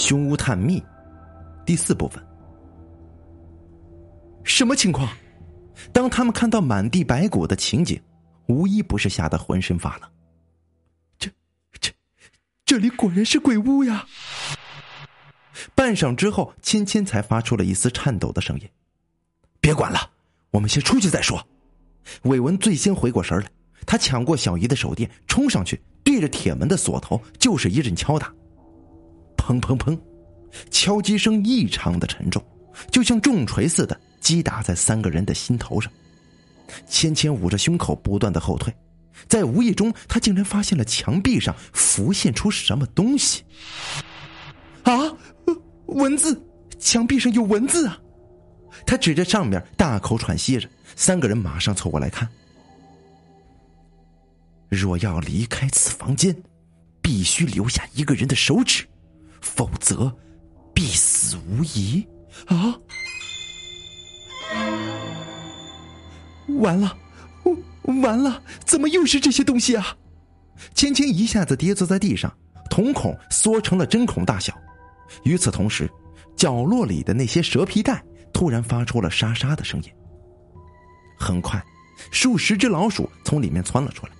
凶屋探秘第四部分。什么情况？当他们看到满地白骨的情景，无一不是吓得浑身发冷。这、这、这里果然是鬼屋呀！半晌之后，芊芊才发出了一丝颤抖的声音：“别管了，我们先出去再说。”伟文最先回过神来，他抢过小姨的手电，冲上去，对着铁门的锁头就是一阵敲打。砰砰砰，敲击声异常的沉重，就像重锤似的击打在三个人的心头上。芊芊捂着胸口，不断的后退，在无意中，他竟然发现了墙壁上浮现出什么东西。啊，文字！墙壁上有文字啊！他指着上面，大口喘息着。三个人马上凑过来看。若要离开此房间，必须留下一个人的手指。否则，必死无疑！啊！完了，完了！怎么又是这些东西啊？芊芊一下子跌坐在地上，瞳孔缩成了针孔大小。与此同时，角落里的那些蛇皮袋突然发出了沙沙的声音。很快，数十只老鼠从里面窜了出来，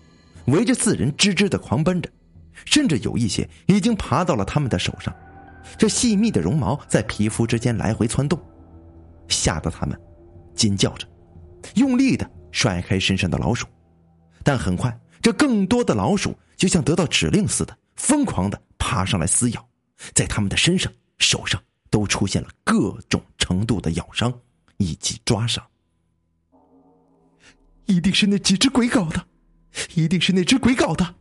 围着四人吱吱的狂奔着。甚至有一些已经爬到了他们的手上，这细密的绒毛在皮肤之间来回窜动，吓得他们尖叫着，用力的甩开身上的老鼠。但很快，这更多的老鼠就像得到指令似的，疯狂的爬上来撕咬，在他们的身上、手上都出现了各种程度的咬伤以及抓伤。一定是那几只鬼搞的，一定是那只鬼搞的。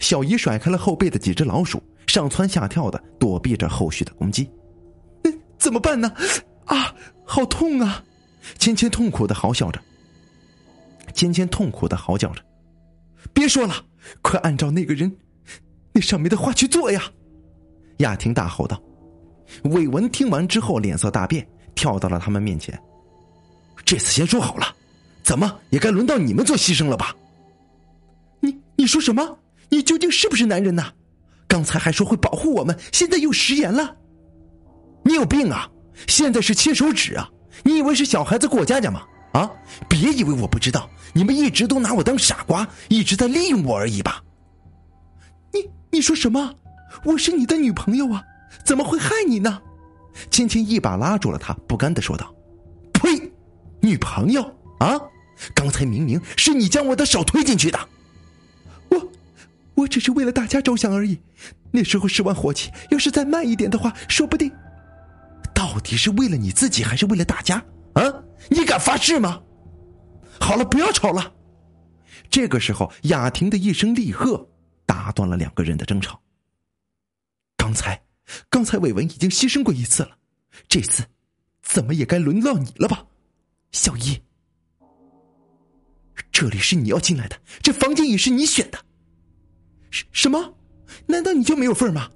小姨甩开了后背的几只老鼠，上蹿下跳的躲避着后续的攻击。怎么办呢？啊，好痛啊！芊芊痛苦的嚎叫着。芊芊痛苦的嚎叫着。别说了，快按照那个人那上面的话去做呀！雅婷大吼道。伟文听完之后脸色大变，跳到了他们面前。这次先说好了，怎么也该轮到你们做牺牲了吧？你你说什么？你究竟是不是男人呐？刚才还说会保护我们，现在又食言了。你有病啊！现在是切手指啊！你以为是小孩子过家家吗？啊！别以为我不知道，你们一直都拿我当傻瓜，一直在利用我而已吧？你你说什么？我是你的女朋友啊，怎么会害你呢？芊芊一把拉住了他，不甘的说道：“呸！女朋友啊！刚才明明是你将我的手推进去的。”我只是为了大家着想而已，那时候十万火气，要是再慢一点的话，说不定。到底是为了你自己，还是为了大家？啊，你敢发誓吗？好了，不要吵了。这个时候，雅婷的一声厉喝打断了两个人的争吵。刚才，刚才伟文已经牺牲过一次了，这次，怎么也该轮到你了吧，小姨。这里是你要进来的，这房间也是你选的。什什么？难道你就没有份吗？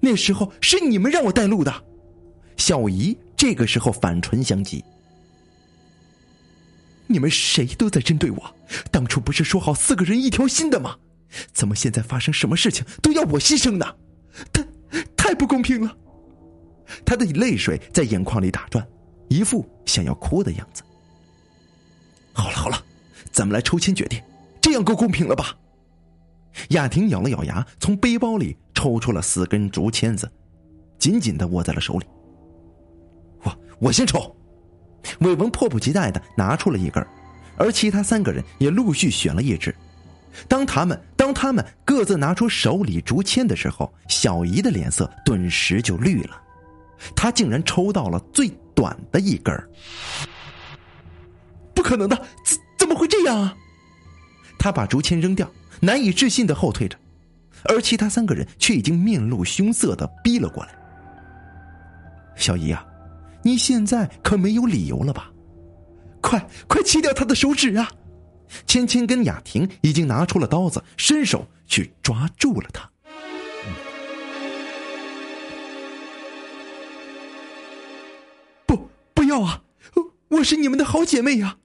那时候是你们让我带路的。小姨这个时候反唇相讥：“你们谁都在针对我。当初不是说好四个人一条心的吗？怎么现在发生什么事情都要我牺牲呢？太太不公平了！”他的泪水在眼眶里打转，一副想要哭的样子。好了好了，咱们来抽签决定，这样够公平了吧？雅婷咬了咬牙，从背包里抽出了四根竹签子，紧紧的握在了手里。我我先抽。伟文迫不及待的拿出了一根，而其他三个人也陆续选了一支。当他们当他们各自拿出手里竹签的时候，小姨的脸色顿时就绿了。她竟然抽到了最短的一根。不可能的，怎怎么会这样啊？他把竹签扔掉。难以置信的后退着，而其他三个人却已经面露凶色的逼了过来。小姨啊，你现在可没有理由了吧？快快切掉他的手指啊！芊芊跟雅婷已经拿出了刀子，伸手去抓住了他。不，不要啊！我是你们的好姐妹呀！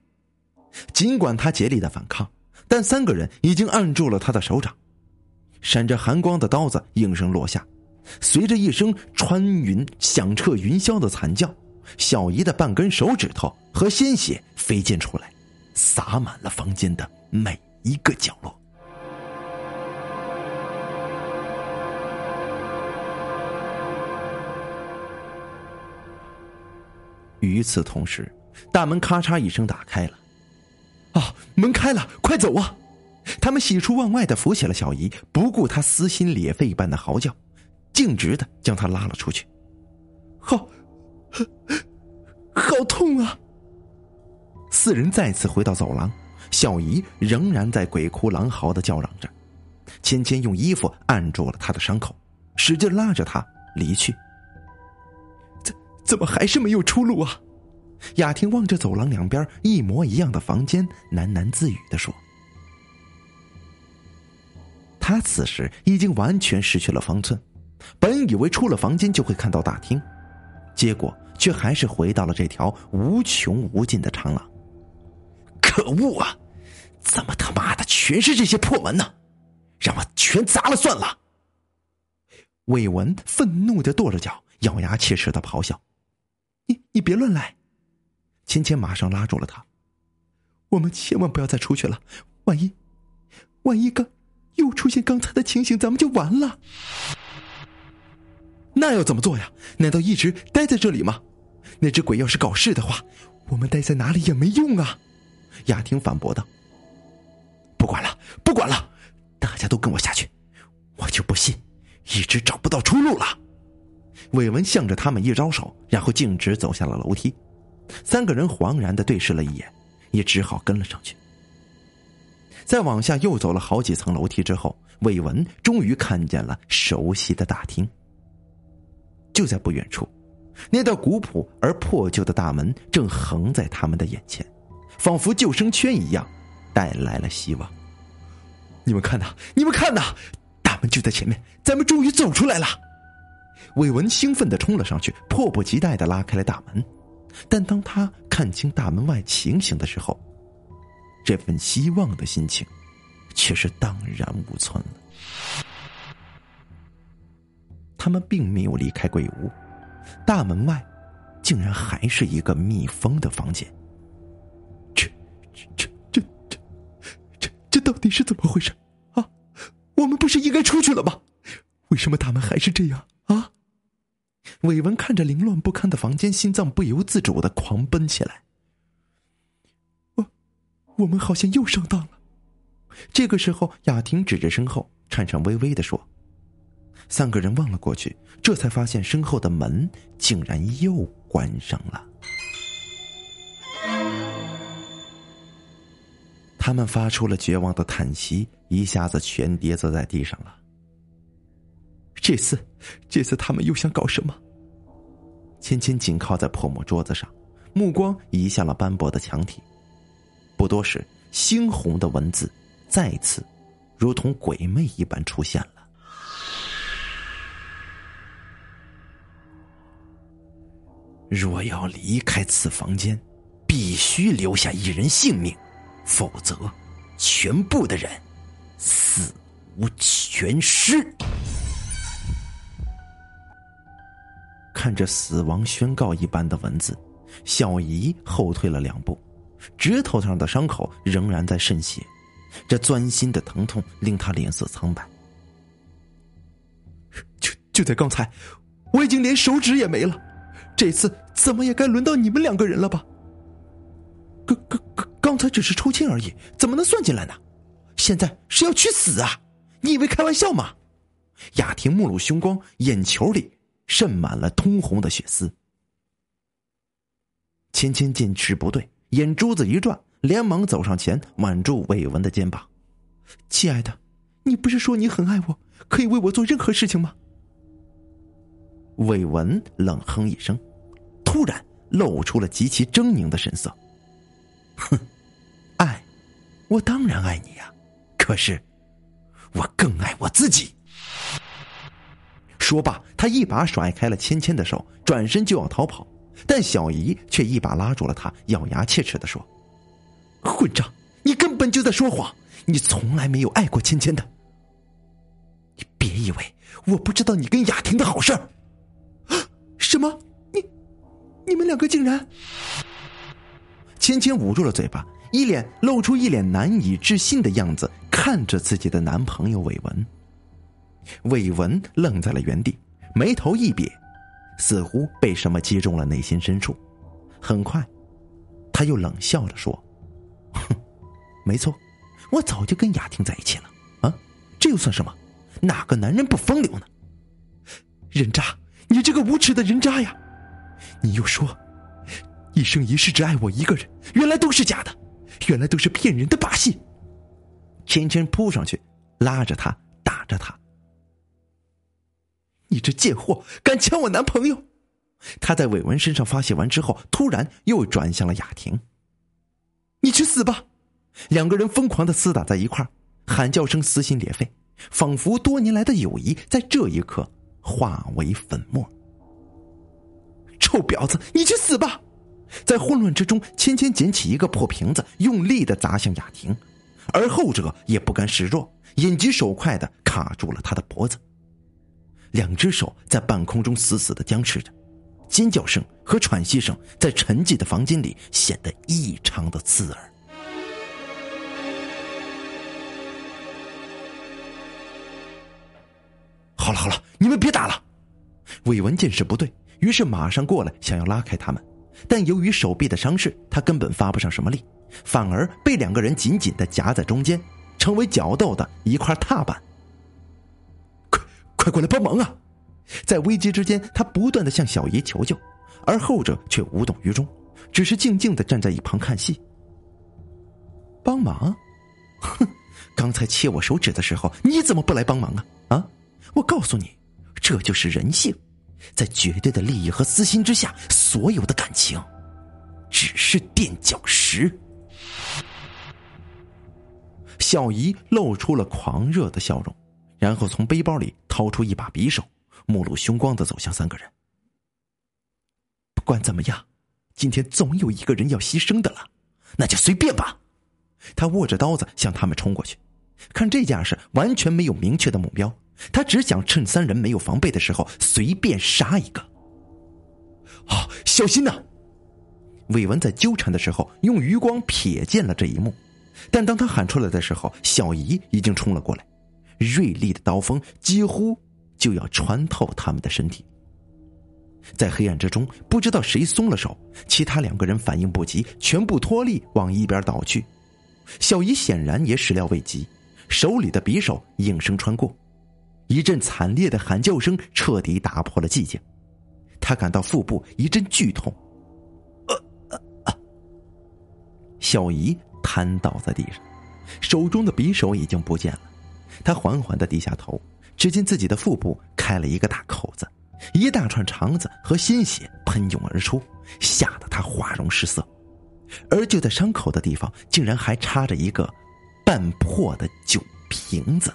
尽管他竭力的反抗。但三个人已经按住了他的手掌，闪着寒光的刀子应声落下，随着一声穿云响彻云霄的惨叫，小姨的半根手指头和鲜血飞溅出来，洒满了房间的每一个角落。与此同时，大门咔嚓一声打开了。门开了，快走啊！他们喜出望外的扶起了小姨，不顾她撕心裂肺般的嚎叫，径直的将她拉了出去。好，好痛啊！四人再次回到走廊，小姨仍然在鬼哭狼嚎的叫嚷着。芊芊用衣服按住了她的伤口，使劲拉着他离去。怎怎么还是没有出路啊？雅婷望着走廊两边一模一样的房间，喃喃自语的说。他此时已经完全失去了方寸，本以为出了房间就会看到大厅，结果却还是回到了这条无穷无尽的长廊。可恶啊！怎么他妈的全是这些破门呢？让我全砸了算了！魏文愤怒的跺着脚，咬牙切齿的咆哮：“你你别乱来！”芊芊马上拉住了他：“我们千万不要再出去了，万一，万一刚……”又出现刚才的情形，咱们就完了。那要怎么做呀？难道一直待在这里吗？那只鬼要是搞事的话，我们待在哪里也没用啊！雅婷反驳道。不管了，不管了，大家都跟我下去，我就不信一直找不到出路了。伟文向着他们一招手，然后径直走下了楼梯。三个人惶然的对视了一眼，也只好跟了上去。再往下又走了好几层楼梯之后，魏文终于看见了熟悉的大厅。就在不远处，那道古朴而破旧的大门正横在他们的眼前，仿佛救生圈一样，带来了希望。你们看呐，你们看呐，大门就在前面，咱们终于走出来了！魏文兴奋的冲了上去，迫不及待的拉开了大门。但当他看清大门外情形的时候，这份希望的心情，却是荡然无存了。他们并没有离开鬼屋，大门外，竟然还是一个密封的房间。这、这、这、这、这、这到底是怎么回事啊？我们不是应该出去了吗？为什么大门还是这样？伟文看着凌乱不堪的房间，心脏不由自主的狂奔起来。我我们好像又上当了。这个时候，雅婷指着身后，颤颤巍巍的说：“三个人望了过去，这才发现身后的门竟然又关上了。”他们发出了绝望的叹息，一下子全跌坐在地上了。这次，这次他们又想搞什么？芊芊紧靠在破木桌子上，目光移向了斑驳的墙体。不多时，猩红的文字再次如同鬼魅一般出现了。若要离开此房间，必须留下一人性命，否则，全部的人死无全尸。看着死亡宣告一般的文字，小姨后退了两步。指头上的伤口仍然在渗血，这钻心的疼痛令他脸色苍白。就就在刚才，我已经连手指也没了，这次怎么也该轮到你们两个人了吧？刚刚刚刚才只是抽筋而已，怎么能算进来呢？现在是要去死啊！你以为开玩笑吗？雅婷目露凶光，眼球里渗满了通红的血丝。芊芊见势不对。眼珠子一转，连忙走上前，挽住伟文的肩膀：“亲爱的，你不是说你很爱我，可以为我做任何事情吗？”伟文冷哼一声，突然露出了极其狰狞的神色：“哼，爱，我当然爱你呀，可是，我更爱我自己。”说罢，他一把甩开了芊芊的手，转身就要逃跑。但小姨却一把拉住了他，咬牙切齿的说：“混账！你根本就在说谎，你从来没有爱过芊芊的。你别以为我不知道你跟雅婷的好事儿。什么？你你们两个竟然？芊芊捂住了嘴巴，一脸露出一脸难以置信的样子，看着自己的男朋友伟文。伟文愣在了原地，眉头一瘪，似乎被什么击中了内心深处。很快，他又冷笑着说：“哼，没错，我早就跟雅婷在一起了。啊，这又算什么？哪个男人不风流呢？人渣！你这个无耻的人渣呀！你又说一生一世只爱我一个人，原来都是假的，原来都是骗人的把戏！”芊芊扑上去，拉着他，打着他。你这贱货，敢抢我男朋友！他在伟文身上发泄完之后，突然又转向了雅婷。你去死吧！两个人疯狂的厮打在一块儿，喊叫声撕心裂肺，仿佛多年来的友谊在这一刻化为粉末。臭婊子，你去死吧！在混乱之中，芊芊捡起一个破瓶子，用力的砸向雅婷，而后者也不甘示弱，眼疾手快的卡住了他的脖子。两只手在半空中死死的僵持着，尖叫声和喘息声在沉寂的房间里显得异常的刺耳。好了好了，你们别打了。伟文见势不对，于是马上过来想要拉开他们，但由于手臂的伤势，他根本发不上什么力，反而被两个人紧紧的夹在中间，成为角斗的一块踏板。快过来帮忙啊！在危机之间，他不断的向小姨求救，而后者却无动于衷，只是静静的站在一旁看戏。帮忙？哼！刚才切我手指的时候，你怎么不来帮忙啊？啊！我告诉你，这就是人性，在绝对的利益和私心之下，所有的感情只是垫脚石。小姨露出了狂热的笑容。然后从背包里掏出一把匕首，目露凶光的走向三个人。不管怎么样，今天总有一个人要牺牲的了，那就随便吧。他握着刀子向他们冲过去，看这架势，完全没有明确的目标，他只想趁三人没有防备的时候随便杀一个。啊，小心呐！伟文在纠缠的时候用余光瞥见了这一幕，但当他喊出来的时候，小姨已经冲了过来。锐利的刀锋几乎就要穿透他们的身体，在黑暗之中，不知道谁松了手，其他两个人反应不及，全部脱力往一边倒去。小姨显然也始料未及，手里的匕首应声穿过，一阵惨烈的喊叫声彻底打破了寂静。他感到腹部一阵剧痛，呃，小姨瘫倒在地上，手中的匕首已经不见了。他缓缓的低下头，只见自己的腹部开了一个大口子，一大串肠子和鲜血喷涌而出，吓得他花容失色。而就在伤口的地方，竟然还插着一个半破的酒瓶子。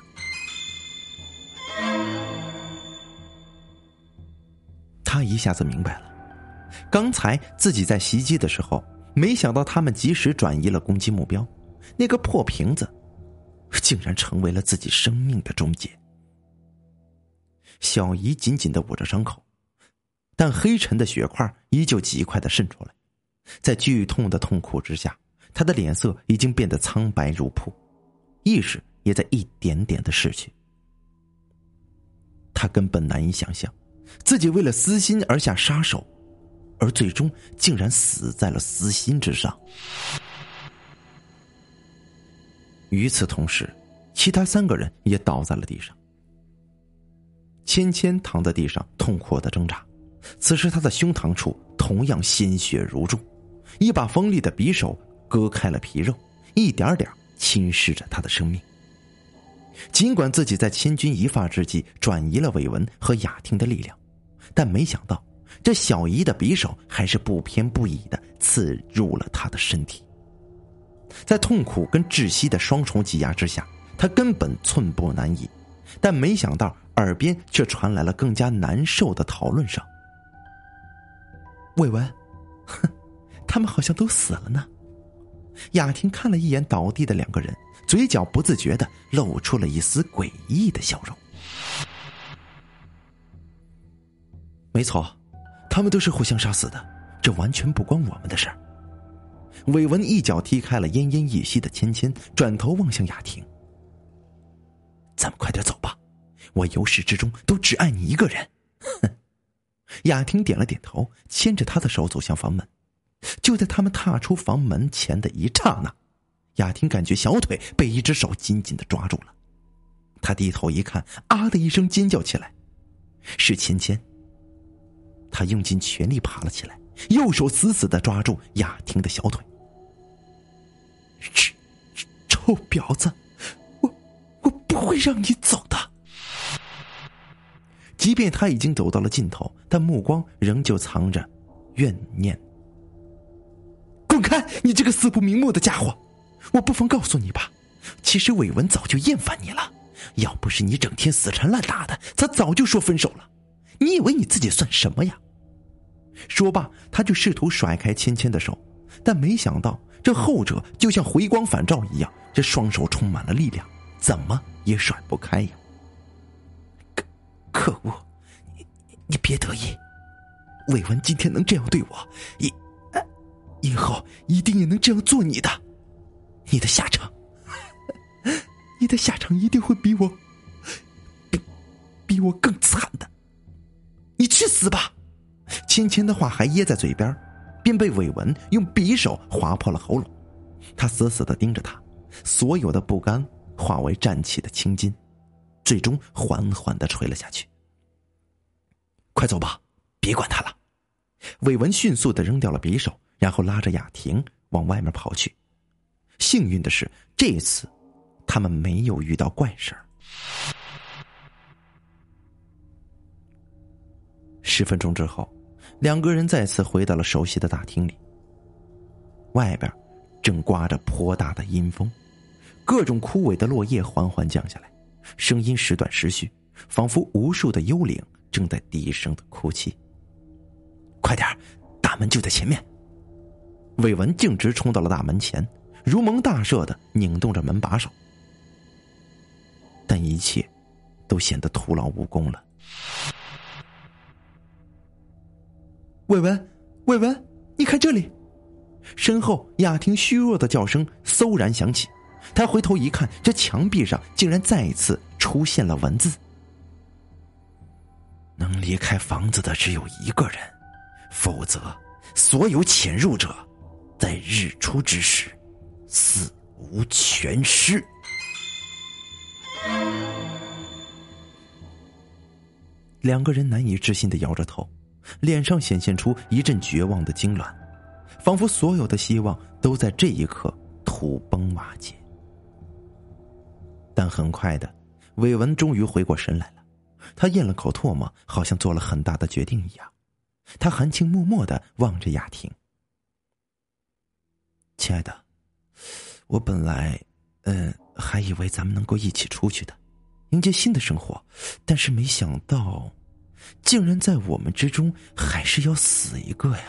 他一下子明白了，刚才自己在袭击的时候，没想到他们及时转移了攻击目标，那个破瓶子。竟然成为了自己生命的终结。小姨紧紧的捂着伤口，但黑沉的血块依旧极快的渗出来，在剧痛的痛苦之下，她的脸色已经变得苍白如瀑，意识也在一点点的逝去。她根本难以想象，自己为了私心而下杀手，而最终竟然死在了私心之上。与此同时，其他三个人也倒在了地上。芊芊躺在地上痛苦的挣扎，此时她的胸膛处同样鲜血如注，一把锋利的匕首割开了皮肉，一点点侵蚀着她的生命。尽管自己在千钧一发之际转移了伟文和雅婷的力量，但没想到这小姨的匕首还是不偏不倚的刺入了他的身体。在痛苦跟窒息的双重挤压之下，他根本寸步难移，但没想到耳边却传来了更加难受的讨论声。伟文，哼，他们好像都死了呢。雅婷看了一眼倒地的两个人，嘴角不自觉的露出了一丝诡异的笑容。没错，他们都是互相杀死的，这完全不关我们的事儿。伟文一脚踢开了奄奄一息的芊芊，转头望向雅婷：“咱们快点走吧，我由始至终都只爱你一个人。”哼。雅婷点了点头，牵着他的手走向房门。就在他们踏出房门前的一刹那，雅婷感觉小腿被一只手紧紧的抓住了。她低头一看，啊的一声尖叫起来，是芊芊。他用尽全力爬了起来，右手死死的抓住雅婷的小腿。臭臭婊子，我我不会让你走的。即便他已经走到了尽头，但目光仍旧藏着怨念。滚开！你这个死不瞑目的家伙！我不妨告诉你吧，其实伟文早就厌烦你了。要不是你整天死缠烂打的，他早就说分手了。你以为你自己算什么呀？说罢，他就试图甩开芊芊的手，但没想到这后者就像回光返照一样，这双手充满了力量，怎么也甩不开呀。可可恶！你你别得意，伟文今天能这样对我，以以后一定也能这样做你的。你的下场，你的下场一定会比我比比我更惨的。你去死吧！芊芊的话还噎在嘴边，便被伟文用匕首划破了喉咙。他死死的盯着他，所有的不甘化为站起的青筋。最终缓缓的垂了下去。快走吧，别管他了。伟文迅速的扔掉了匕首，然后拉着雅婷往外面跑去。幸运的是，这次他们没有遇到怪事儿。十分钟之后，两个人再次回到了熟悉的大厅里。外边正刮着颇大的阴风，各种枯萎的落叶缓缓降下来。声音时断时续，仿佛无数的幽灵正在低声的哭泣。快点，大门就在前面。伟文径直冲到了大门前，如蒙大赦的拧动着门把手，但一切都显得徒劳无功了。伟文，伟文，你看这里！身后雅婷虚弱的叫声嗖然响起。他回头一看，这墙壁上竟然再一次出现了文字：“能离开房子的只有一个人，否则所有潜入者在日出之时死无全尸。”两个人难以置信的摇着头，脸上显现出一阵绝望的痉挛，仿佛所有的希望都在这一刻土崩瓦解。但很快的，伟文终于回过神来了。他咽了口唾沫，好像做了很大的决定一样。他含情脉脉的望着雅婷：“亲爱的，我本来，嗯，还以为咱们能够一起出去的，迎接新的生活，但是没想到，竟然在我们之中还是要死一个呀。”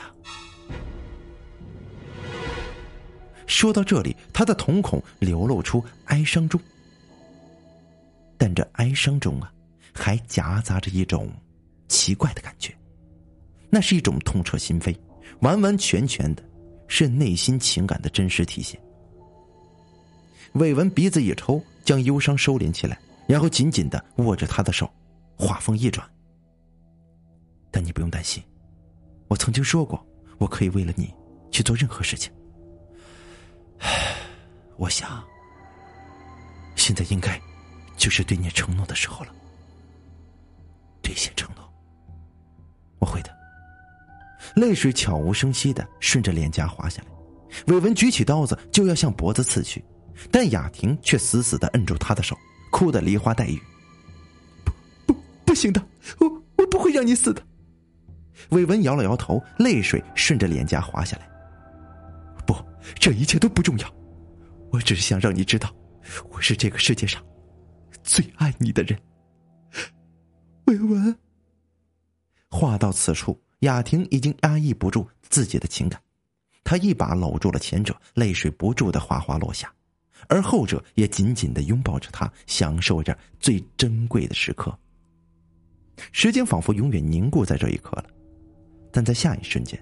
说到这里，他的瞳孔流露出哀伤中。但这哀伤中啊，还夹杂着一种奇怪的感觉，那是一种痛彻心扉、完完全全的，是内心情感的真实体现。魏文鼻子一抽，将忧伤收敛起来，然后紧紧的握着他的手，话锋一转：“但你不用担心，我曾经说过，我可以为了你去做任何事情。我想，现在应该。”就是对你承诺的时候了，兑现承诺，我会的。泪水悄无声息的顺着脸颊滑下来，伟文举起刀子就要向脖子刺去，但雅婷却死死的摁住他的手，哭得梨花带雨。不不，不行的，我我不会让你死的。伟文摇了摇头，泪水顺着脸颊滑下来。不，这一切都不重要，我只是想让你知道，我是这个世界上。最爱你的人，伟文。话到此处，雅婷已经压抑不住自己的情感，她一把搂住了前者，泪水不住的哗哗落下，而后者也紧紧的拥抱着她，享受着最珍贵的时刻。时间仿佛永远凝固在这一刻了。但在下一瞬间，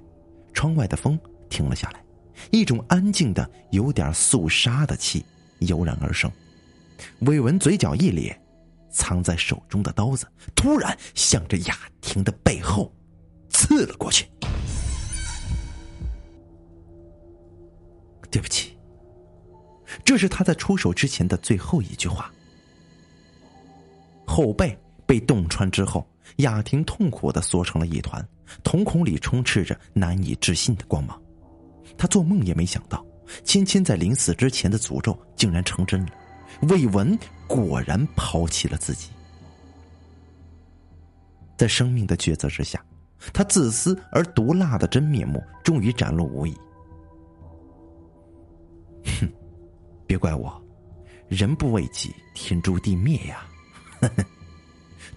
窗外的风停了下来，一种安静的、有点肃杀的气油然而生。伟文嘴角一咧，藏在手中的刀子突然向着雅婷的背后刺了过去。对不起，这是他在出手之前的最后一句话。后背被洞穿之后，雅婷痛苦的缩成了一团，瞳孔里充斥着难以置信的光芒。他做梦也没想到，芊芊在临死之前的诅咒竟然成真了。魏文果然抛弃了自己，在生命的抉择之下，他自私而毒辣的真面目终于展露无遗。哼，别怪我，人不为己，天诛地灭呀！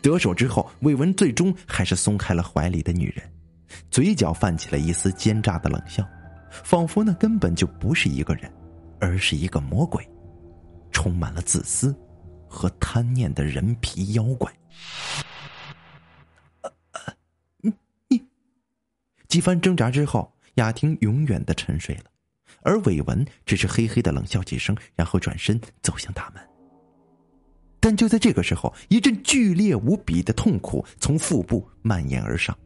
得手之后，魏文最终还是松开了怀里的女人，嘴角泛起了一丝奸诈的冷笑，仿佛那根本就不是一个人，而是一个魔鬼，充满了自私和贪念的人皮妖怪。几番挣扎之后，雅婷永远的沉睡了，而韦文只是嘿嘿的冷笑几声，然后转身走向大门。但就在这个时候，一阵剧烈无比的痛苦从腹部蔓延而上。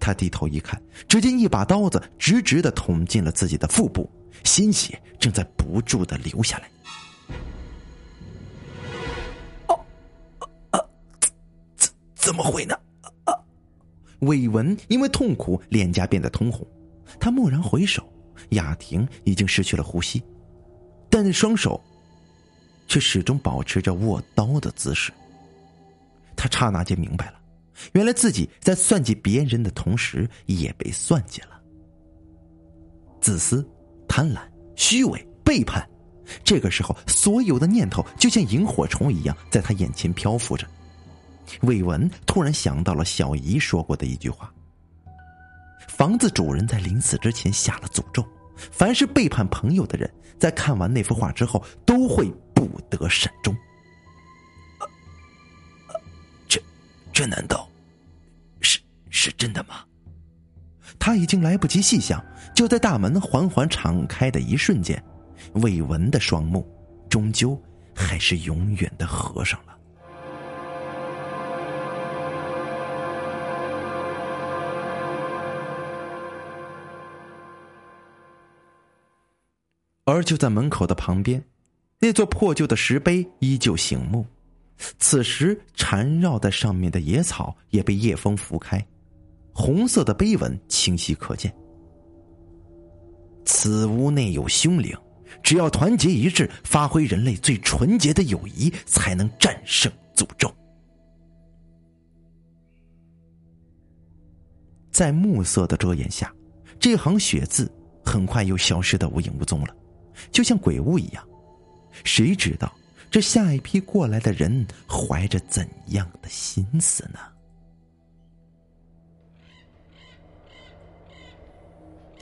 他低头一看，只见一把刀子直直的捅进了自己的腹部，鲜血正在不住的流下来。哦，啊，怎怎么会呢？啊！韦文因为痛苦，脸颊变得通红。他蓦然回首，雅婷已经失去了呼吸，但双手。却始终保持着握刀的姿势。他刹那间明白了，原来自己在算计别人的同时，也被算计了。自私、贪婪、虚伪、背叛，这个时候，所有的念头就像萤火虫一样在他眼前漂浮着。魏文突然想到了小姨说过的一句话：“房子主人在临死之前下了诅咒，凡是背叛朋友的人，在看完那幅画之后，都会。”不得善终。这，这难道是是真的吗？他已经来不及细想，就在大门缓缓敞开的一瞬间，魏文的双目终究还是永远的合上了。而就在门口的旁边。那座破旧的石碑依旧醒目，此时缠绕在上面的野草也被夜风拂开，红色的碑文清晰可见。此屋内有凶灵，只要团结一致，发挥人类最纯洁的友谊，才能战胜诅咒。在暮色的遮掩下，这行血字很快又消失的无影无踪了，就像鬼屋一样。谁知道这下一批过来的人怀着怎样的心思呢？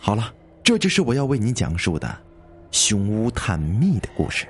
好了，这就是我要为你讲述的《凶屋探秘》的故事。